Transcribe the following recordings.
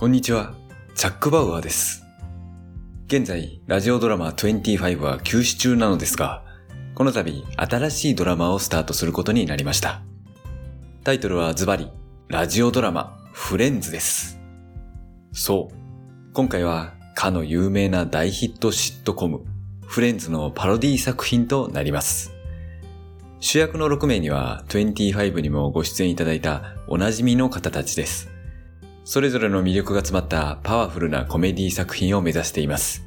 こんにちは、チャック・バウアーです。現在、ラジオドラマ25は休止中なのですが、この度、新しいドラマをスタートすることになりました。タイトルはズバリ、ラジオドラマ、フレンズです。そう。今回は、かの有名な大ヒットシットコム、フレンズのパロディ作品となります。主役の6名には、25にもご出演いただいたおなじみの方たちです。それぞれの魅力が詰まったパワフルなコメディ作品を目指しています。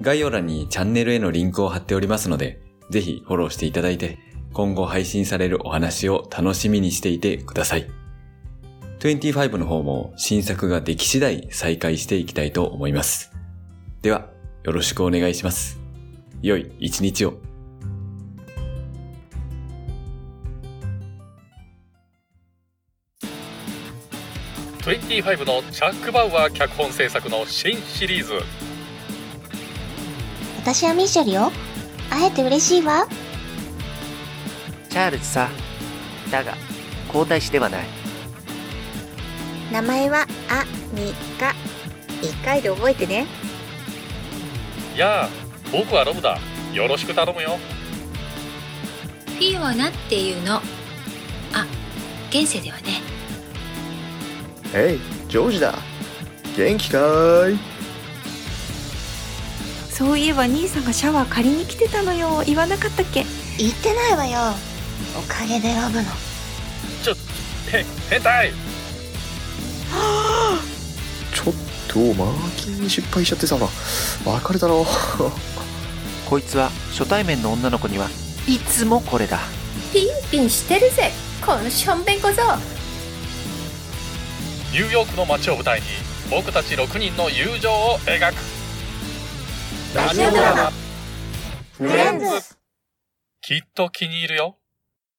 概要欄にチャンネルへのリンクを貼っておりますので、ぜひフォローしていただいて、今後配信されるお話を楽しみにしていてください。25の方も新作ができ次第再開していきたいと思います。では、よろしくお願いします。良い一日を。25のチャック・バウアー脚本制作の新シリーズ私はミッシェルよ。会えて嬉しいわ。チャールズさだが皇太子ではない名前はアミカ。一回で覚えてね。やあ僕はロブだよろしく頼むよフィオナっていうの？あ、現世ではね。ヘイ、ジョージだ。元気かーいそういえば兄さんがシャワー借りに来てたのよ言わなかったっけ？言ってないわよ。おかげでロブの。ちょへ変態ちょっと、マーキーに失敗しちゃってさ、別れたの。こいつは初対面の女の子にはいつもこれだピンピンしてるぜ。このしょんべん小僧。ニューヨークの街を舞台に僕たち6人の友情を描く。ラジオドラマ。フレンズ。きっと気に入るよ